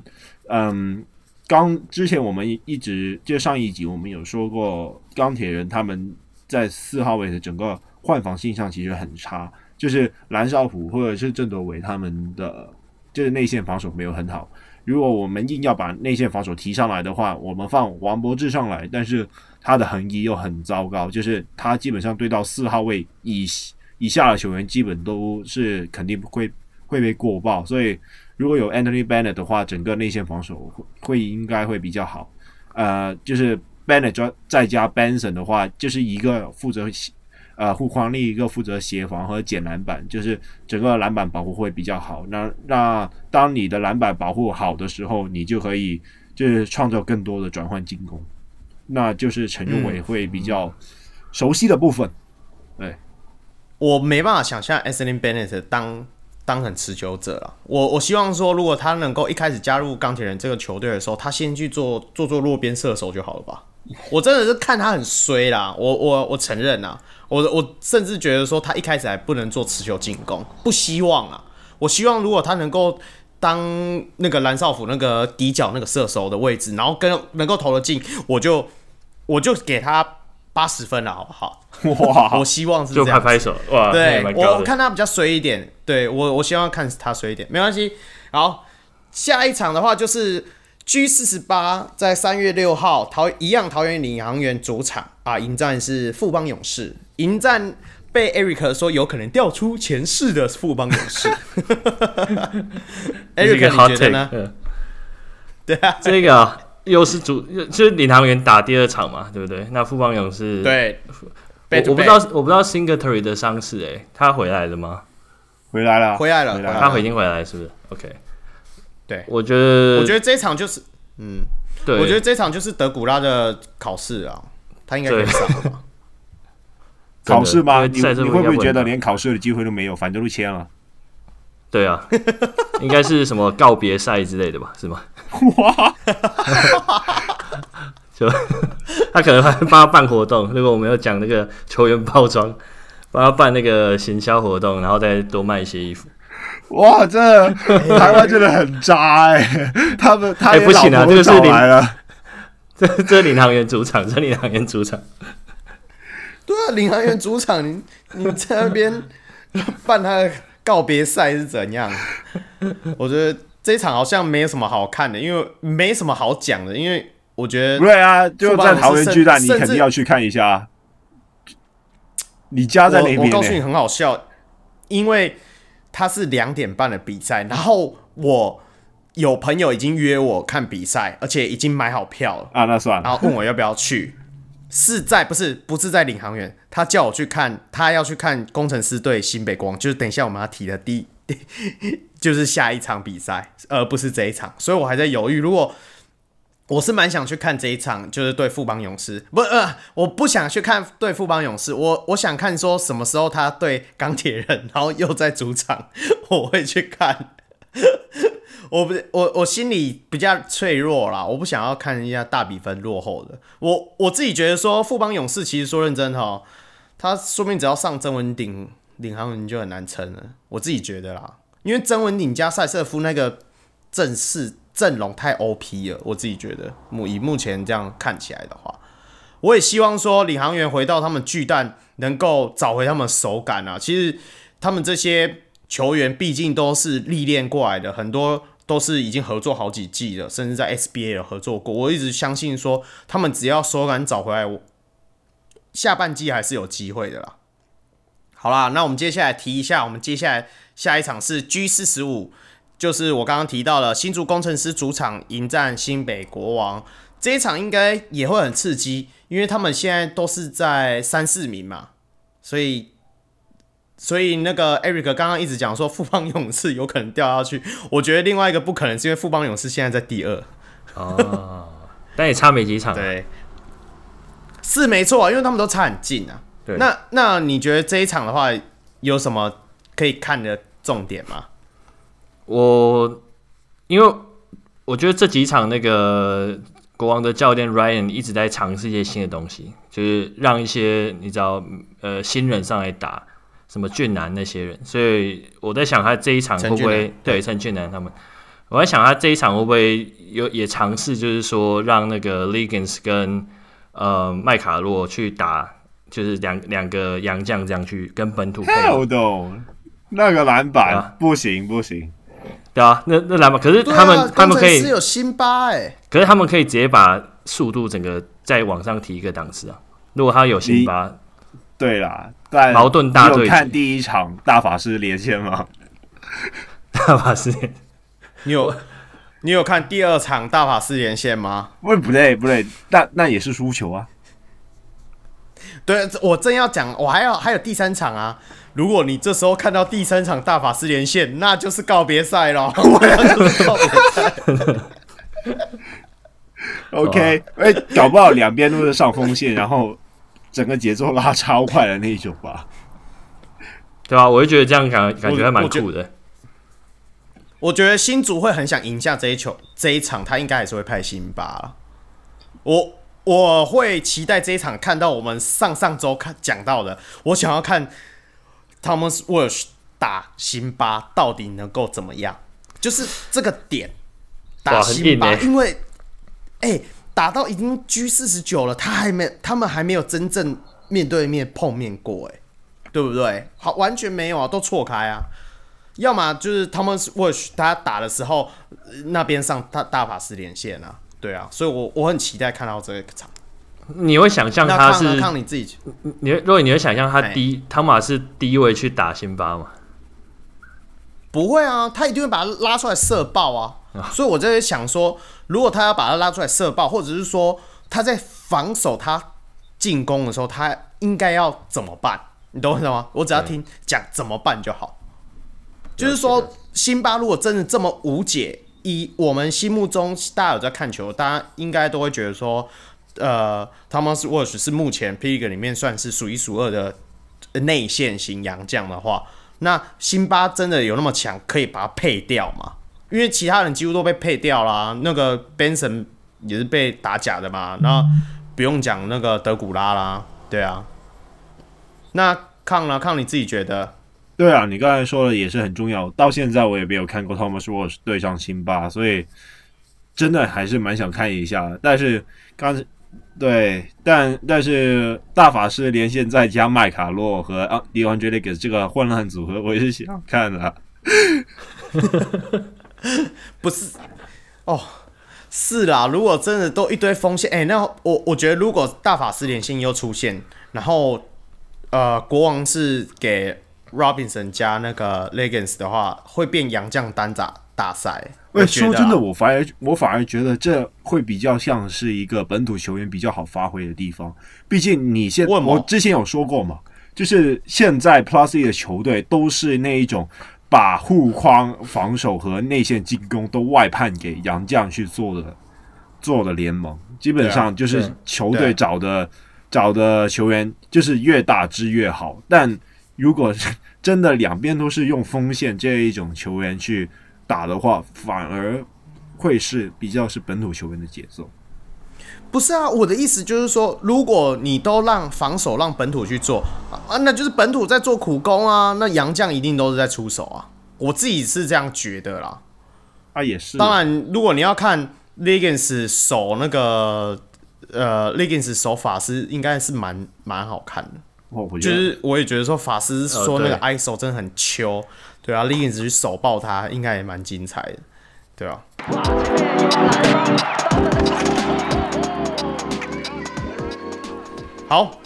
嗯，刚之前我们一直就上一集我们有说过，钢铁人他们在四号位的整个换防性上其实很差，就是蓝少普或者是郑德维他们的就是内线防守没有很好。如果我们硬要把内线防守提上来的话，我们放王柏智上来，但是他的横移又很糟糕，就是他基本上对到四号位以以下的球员，基本都是肯定会会被过爆。所以如果有 Anthony Bennett 的话，整个内线防守会会应该会比较好。呃，就是 Bennett 再加 Benson 的话，就是一个负责。呃，护框另一个负责协防和捡篮板，就是整个篮板保护会比较好。那那当你的篮板保护好的时候，你就可以就是创造更多的转换进攻，那就是陈永伟会比较熟悉的部分。对、嗯，我没办法想象 Anthony Bennett 当当成持久者了。我我希望说，如果他能够一开始加入钢铁人这个球队的时候，他先去做做做落边射手就好了吧。我真的是看他很衰啦，我我我承认啦，我我甚至觉得说他一开始还不能做持球进攻，不希望啊。我希望如果他能够当那个蓝少辅那个底角那个射手的位置，然后跟能够投得进，我就我就给他八十分了，好不好？哇，[laughs] 我希望是这样，就拍拍手哇。对，我看他比较衰一点，对我我希望看他衰一点，没关系。好，下一场的话就是 G 四十八在三月六号桃一样桃园领航员主场啊，迎战是富邦勇士，迎战。被 Eric 说有可能调出前世的富邦勇士，[laughs] [laughs] Eric 你觉得呢？对啊，这个又是主，就是领航员打第二场嘛，对不对？那富邦勇士对，我我不知道，我不知道 Singletary 的伤势，哎，他回来了吗？回来了，回来了，他已经回来了，是不是？OK，对，我觉得，我觉得这场就是，嗯，对，我觉得这场就是德古拉的考试啊，他应该可以上吧。考试吗？你你会不会觉得连考试的机会都没有？反正都签了。对啊，[laughs] 应该是什么告别赛之类的吧？是吗？哇！[laughs] 就他可能还帮他办活动。如果我们要讲那个球员包装，帮他办那个行销活动，然后再多卖一些衣服。哇，这台湾真的很渣哎、欸！[laughs] 他们他哎、欸、不行啊，这个是领这这领航员主场，这领航员主场。对啊，领航员主场，你你在那边办他的告别赛是怎样？[laughs] 我觉得这一场好像没有什么好看的，因为没什么好讲的，因为我觉得对啊，就在桃园巨蛋，你肯定要去看一下。你家在哪边？我告诉你很好笑，因为他是两点半的比赛，然后我有朋友已经约我看比赛，而且已经买好票了啊，那算了，然后问我要不要去。是在不是不是在领航员，他叫我去看，他要去看工程师对新北光，就是等一下我们要提的第，第 [laughs] 就是下一场比赛，而不是这一场，所以我还在犹豫。如果我是蛮想去看这一场，就是对富邦勇士，不呃，我不想去看对富邦勇士，我我想看说什么时候他对钢铁人，然后又在主场，我会去看。[laughs] 我不我，我心里比较脆弱啦，我不想要看人家大比分落后的。我我自己觉得说，富邦勇士其实说认真哈，他说不定只要上曾文鼎，领航员就很难撑了。我自己觉得啦，因为曾文鼎加赛瑟夫那个阵势阵容太 OP 了，我自己觉得目以目前这样看起来的话，我也希望说领航员回到他们巨蛋，能够找回他们手感啊。其实他们这些球员毕竟都是历练过来的，很多。都是已经合作好几季了，甚至在 SBA 有合作过。我一直相信说，他们只要手感找回来，我下半季还是有机会的啦。好啦，那我们接下来提一下，我们接下来下一场是 G 四十五，就是我刚刚提到了新竹工程师主场迎战新北国王，这一场应该也会很刺激，因为他们现在都是在三四名嘛，所以。所以那个 Eric 刚刚一直讲说富邦勇士有可能掉下去，我觉得另外一个不可能是因为富邦勇士现在在第二哦，但也差没几场，对，是没错啊，因为他们都差很近啊。对，那那你觉得这一场的话有什么可以看的重点吗？我因为我觉得这几场那个国王的教练 Ryan 一直在尝试一些新的东西，就是让一些你知道呃新人上来打。什么俊男那些人，所以我在想他这一场会不会对陈俊男他们？我在想他这一场会不会有也尝试，就是说让那个 Legans 跟呃麦卡洛去打，就是两两个洋将这样去跟本土配。那个篮板、啊、不行不行，对啊，那那篮板可是他们、啊、他们可以是有辛巴哎，可是他们可以直接把速度整个再往上提一个档次啊。如果他有辛巴。对啦，但矛盾大队。你看第一场大法师连线吗？大法师，你有你有看第二场大法师连线吗？不不对不对，那那也是输球啊。对，我正要讲，我还要还有第三场啊。如果你这时候看到第三场大法师连线，那就是告别赛了。[laughs] 我要就是告别赛。[laughs] OK，哎，搞不好两边都是上锋线，然后。整个节奏拉超快的那一种吧，对吧、啊？我就觉得这样感感觉还蛮酷的。我觉得新竹会很想赢下这一球这一场，他应该还是会派辛巴。我我会期待这一场看到我们上上周看讲到的，我想要看 Thomas Walsh 打辛巴到底能够怎么样，就是这个点打辛巴，欸、因为哎、欸、打到已经 G 四十九了，他还没他们还没有真正面对面碰面过，哎，对不对？好，完全没有啊，都错开啊。要么就是 Thomas Walsh 他打的时候，那边上大大法师连线啊，对啊，所以我我很期待看到这个场。你会想象他是看你自己，你会如果你会想象他第一汤马是第一位去打辛巴吗？不会啊，他一定会把他拉出来射爆啊。[laughs] 所以我在想说，如果他要把他拉出来射爆，或者是说他在防守他进攻的时候，他应该要怎么办？你懂我意思吗？我只要听讲怎么办就好。就是说，辛巴如果真的这么无解，以我们心目中大家有在看球，大家应该都会觉得说，呃，Thomas Walsh 是目前 P. League 里面算是数一数二的内线型洋将的话，那辛巴真的有那么强，可以把他配掉吗？因为其他人几乎都被配掉啦，那个 Benson 也是被打假的嘛，那不用讲那个德古拉啦，对啊，那康了？康你自己觉得？对啊，你刚才说的也是很重要。到现在我也没有看过 Thomas Walsh 对上辛巴，所以真的还是蛮想看一下。但是刚对，但但是大法师连线再加麦卡洛和 DeAndre Liggins 这个混乱组合，我也是想看的。[laughs] [laughs] 不是哦，是啦。如果真的都一堆锋线，哎、欸，那我我觉得如果大法师连线又出现，然后呃，国王是给。Robinson 加那个 Legends 的话，会变洋将单打大赛。喂，说真的，我反而我反而觉得这会比较像是一个本土球员比较好发挥的地方。毕竟你现我之前有说过嘛，就是现在 Plus E 的球队都是那一种把护框防守和内线进攻都外判给杨将去做的做的联盟，基本上就是球队找的找的球员就是越大只越好，但。如果是 [laughs] 真的两边都是用锋线这一种球员去打的话，反而会是比较是本土球员的节奏。不是啊，我的意思就是说，如果你都让防守让本土去做啊，那就是本土在做苦工啊，那洋将一定都是在出手啊。我自己是这样觉得啦。啊，也是。当然，如果你要看 Legends 守那个呃 Legends 守法师，应该是蛮蛮好看的。就是我也觉得说法师说那个 ISO 真的很秋，对啊，，Legends 去手爆他，应该也蛮精彩的，对啊。好，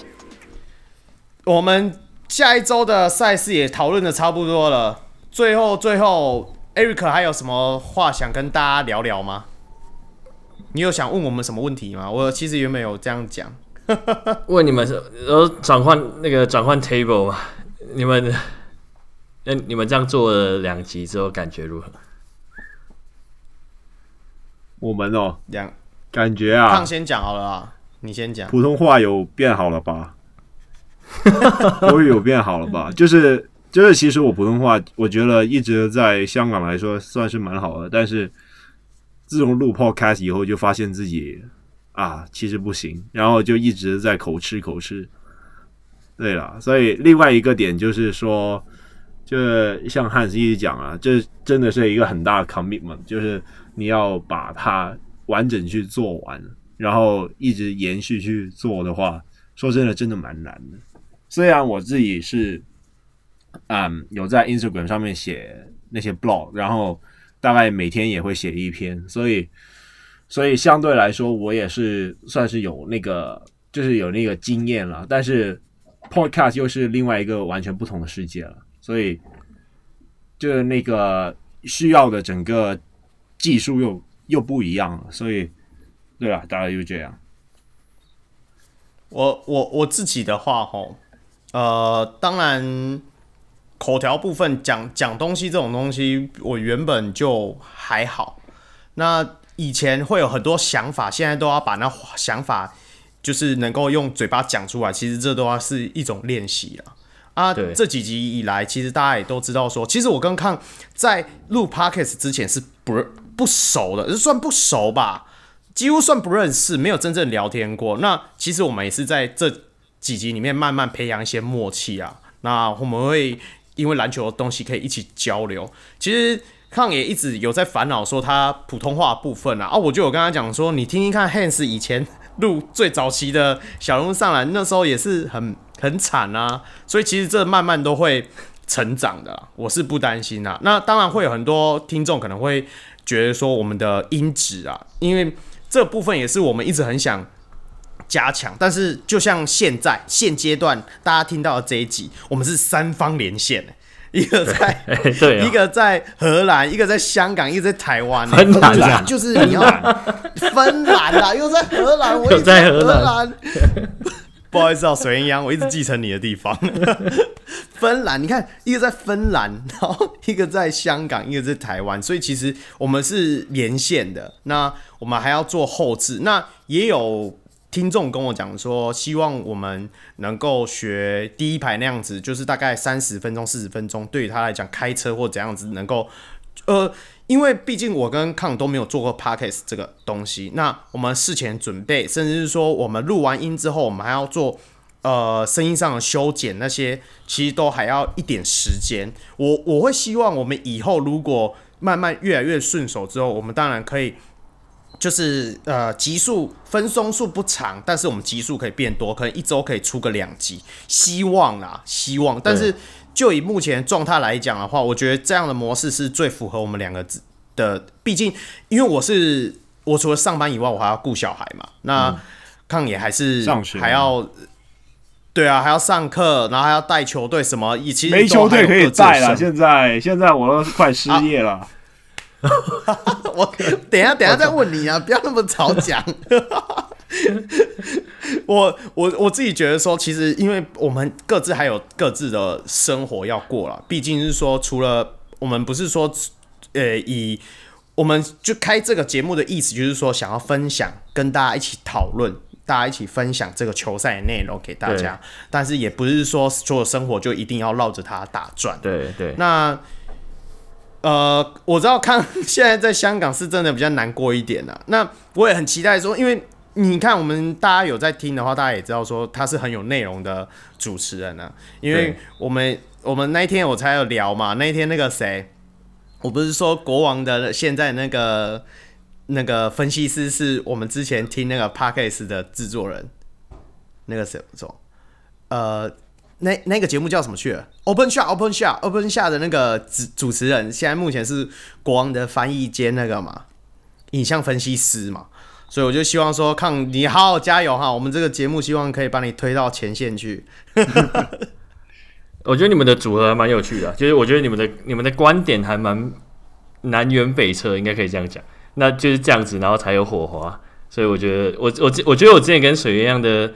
我们下一周的赛事也讨论的差不多了，最后最后，Eric 还有什么话想跟大家聊聊吗？你有想问我们什么问题吗？我其实原本有这样讲。[laughs] 问你们是呃转换那个转换 table 嘛？你们那你们这样做了两集之后感觉如何？我们哦，两感觉啊，胖先讲好了啊，你先讲。普通话有变好了吧？[laughs] 口语有变好了吧？就是就是，其实我普通话我觉得一直在香港来说算是蛮好的，但是自从录 podcast 以后，就发现自己。啊，其实不行，然后就一直在口吃口吃。对了，所以另外一个点就是说，就像汉斯一直讲啊，这真的是一个很大的 commitment，就是你要把它完整去做完，然后一直延续去做的话，说真的，真的蛮难的。虽然我自己是，嗯，有在 Instagram 上面写那些 blog，然后大概每天也会写一篇，所以。所以相对来说，我也是算是有那个，就是有那个经验了。但是 Podcast 又是另外一个完全不同的世界了，所以就是那个需要的整个技术又又不一样了。所以，对啊，大概就这样。我我我自己的话，吼，呃，当然口条部分讲讲东西这种东西，我原本就还好。那以前会有很多想法，现在都要把那想法，就是能够用嘴巴讲出来。其实这都要是一种练习了啊。这几集以来，其实大家也都知道说，其实我跟康在录 Podcast 之前是不不熟的，算不熟吧，几乎算不认识，没有真正聊天过。那其实我们也是在这几集里面慢慢培养一些默契啊。那我们会因为篮球的东西可以一起交流。其实康也一直有在烦恼说他普通话部分啊，啊，我就有跟他讲说，你听听看 Hans 以前录最早期的小人物上篮，那时候也是很很惨啊。所以其实这慢慢都会成长的，我是不担心啊。那当然会有很多听众可能会觉得说我们的音质啊，因为这部分也是我们一直很想。加强，但是就像现在现阶段大家听到的这一集，我们是三方连线，[laughs] 一个在对对、哦，一个在荷兰，一个在香港，一个在台湾，芬兰啊，就是你要芬兰啦，又在荷兰，我又在荷兰，不好意思啊，水鸳鸯，我一直继承你的地方，[laughs] 芬兰，你看一个在芬兰，然后一个在香港，一个在台湾，所以其实我们是连线的，那我们还要做后置，那也有。听众跟我讲说，希望我们能够学第一排那样子，就是大概三十分钟、四十分钟，对于他来讲，开车或怎样子能够，呃，因为毕竟我跟康都没有做过 podcast 这个东西，那我们事前准备，甚至是说我们录完音之后，我们还要做呃声音上的修剪，那些其实都还要一点时间。我我会希望我们以后如果慢慢越来越顺手之后，我们当然可以。就是呃，集数分松数不长，但是我们集数可以变多，可能一周可以出个两集，希望啦，希望。但是就以目前状态来讲的话，我觉得这样的模式是最符合我们两个的。毕竟，因为我是我除了上班以外，我还要顾小孩嘛。那抗也还是上学，还要对啊，还要上课，然后还要带球队什么，以及没球队可以带了。现在现在我都快失业了。啊 [laughs] 我等一下，等一下再问你啊！不要那么早讲。[laughs] 我我我自己觉得说，其实因为我们各自还有各自的生活要过了，毕竟是说，除了我们不是说，呃，以我们就开这个节目的意思，就是说想要分享，跟大家一起讨论，大家一起分享这个球赛的内容给大家。但是也不是说所有生活就一定要绕着它打转。对对。那。呃，我知道看 [laughs] 现在在香港是真的比较难过一点啊。那我也很期待说，因为你看我们大家有在听的话，大家也知道说他是很有内容的主持人啊。因为我们我们那一天我才有聊嘛，那一天那个谁，我不是说国王的现在那个那个分析师是我们之前听那个 Podcast 的制作人，那个谁说，呃。那那个节目叫什么去了？Open Shot，Open Shot，Open Shot 的那个主主持人，现在目前是国王的翻译兼那个嘛，影像分析师嘛，所以我就希望说，看你好好加油哈，我们这个节目希望可以把你推到前线去。[laughs] 我觉得你们的组合还蛮有趣的，就是我觉得你们的你们的观点还蛮南辕北辙，应该可以这样讲，那就是这样子，然后才有火花。所以我觉得我我我觉得我之前跟水一样的。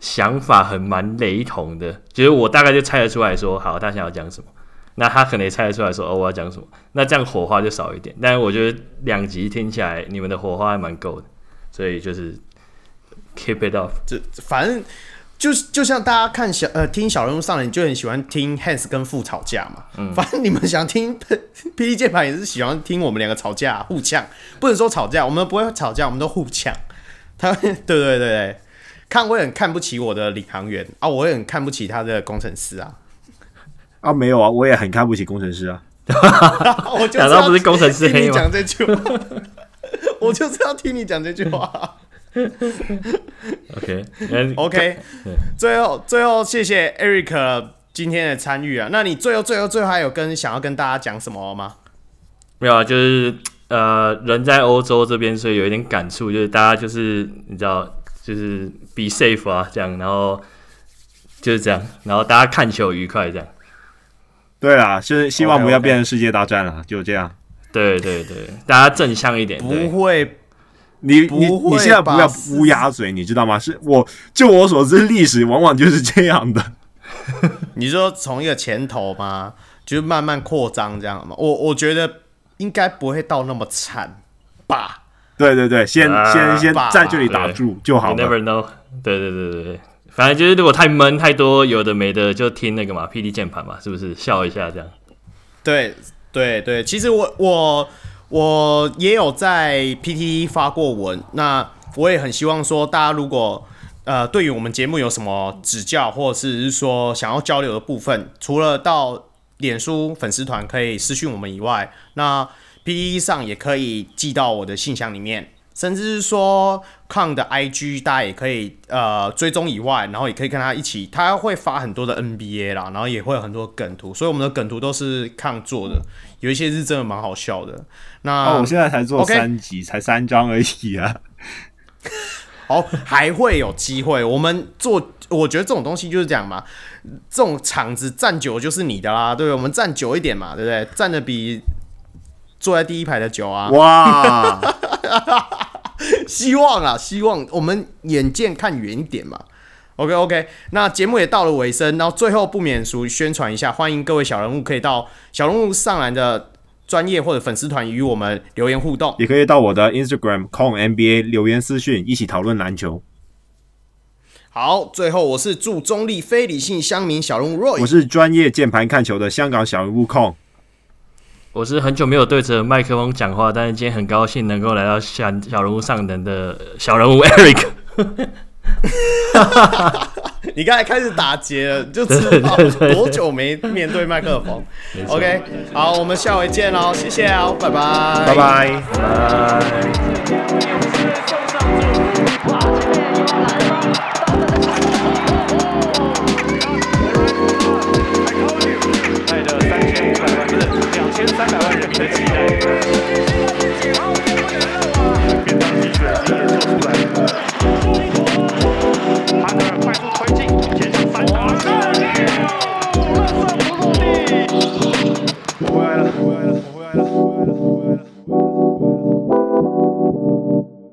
想法很蛮雷同的，就是我大概就猜得出来说，好，他想要讲什么，那他可能也猜得出来说，哦，我要讲什么，那这样火花就少一点。但是我觉得两集听起来，你们的火花还蛮够的，所以就是 keep it up。就反正就是就像大家看小呃听小人物上来，你就很喜欢听 Hans 跟父吵架嘛。嗯。反正你们想听霹雳键盘也是喜欢听我们两个吵架互呛，不能说吵架，我们不会吵架，我们都互呛。他 [laughs] 对对对对。看，我也很看不起我的领航员啊，我也很看不起他的工程师啊。啊，没有啊，我也很看不起工程师啊。[laughs] 我就知道不是工程师听你讲这句话，我就是要听你讲这句话。OK OK，最后最后谢谢 Eric 今天的参与啊。那你最后最后最后还有跟想要跟大家讲什么吗？没有啊，就是呃，人在欧洲这边，所以有一点感触，就是大家就是你知道。就是 be safe 啊，这样，然后就是这样，然后大家看球愉快，这样。对啊，就是希望不要变成世界大战了，okay, okay. 就这样。对对对，大家正向一点。不会，你你你现在不要乌鸦嘴，你知道吗？是我就我所知，历史往往就是这样的。[laughs] 你说从一个前头吗？就是慢慢扩张这样嘛？我我觉得应该不会到那么惨吧。对对对，先、uh, 先先在这里打住就好了。You never know。对对对对对，反正就是如果太闷太多有的没的，就听那个嘛，PD 键盘嘛，是不是笑一下这样？对对对，其实我我我也有在 PTT 发过文，那我也很希望说，大家如果呃对于我们节目有什么指教，或者是说想要交流的部分，除了到脸书粉丝团可以私讯我们以外，那 PTT 上也可以寄到我的信箱里面。甚至是说，Kong 的 IG 大家也可以呃追踪以外，然后也可以跟他一起，他会发很多的 NBA 啦，然后也会有很多梗图，所以我们的梗图都是 Kong 做的，有一些是真的蛮好笑的。那、哦、我现在才做三集?才三张而已啊。[laughs] 好，还会有机会。我们做，我觉得这种东西就是这样嘛，这种场子站久就是你的啦，对不对？我们站久一点嘛，对不对？站的比坐在第一排的久啊。哇。[laughs] [laughs] 希望啊，希望我们眼见看远一点嘛。OK OK，那节目也到了尾声，然后最后不免俗宣传一下，欢迎各位小人物可以到小人物上篮的专业或者粉丝团与我们留言互动，也可以到我的 Instagram Kong NBA 留言私讯，一起讨论篮球。好，最后我是祝中立非理性乡民小人物 Roy，我是专业键盘看球的香港小人物 Kong。我是很久没有对着麦克风讲话，但是今天很高兴能够来到小小人物上等的小人物 Eric。[laughs] 你刚才开始打结了，就知道 [laughs] 多久没面对麦克风。OK，好，我们下回见喽，谢谢啊，拜拜，拜拜，拜。一千三百万人的期待，变成现实，你也做出来。潘德尔快速推进，前场三传。二六，蓝色不落地。我回来了，回来了，回来了，回来了。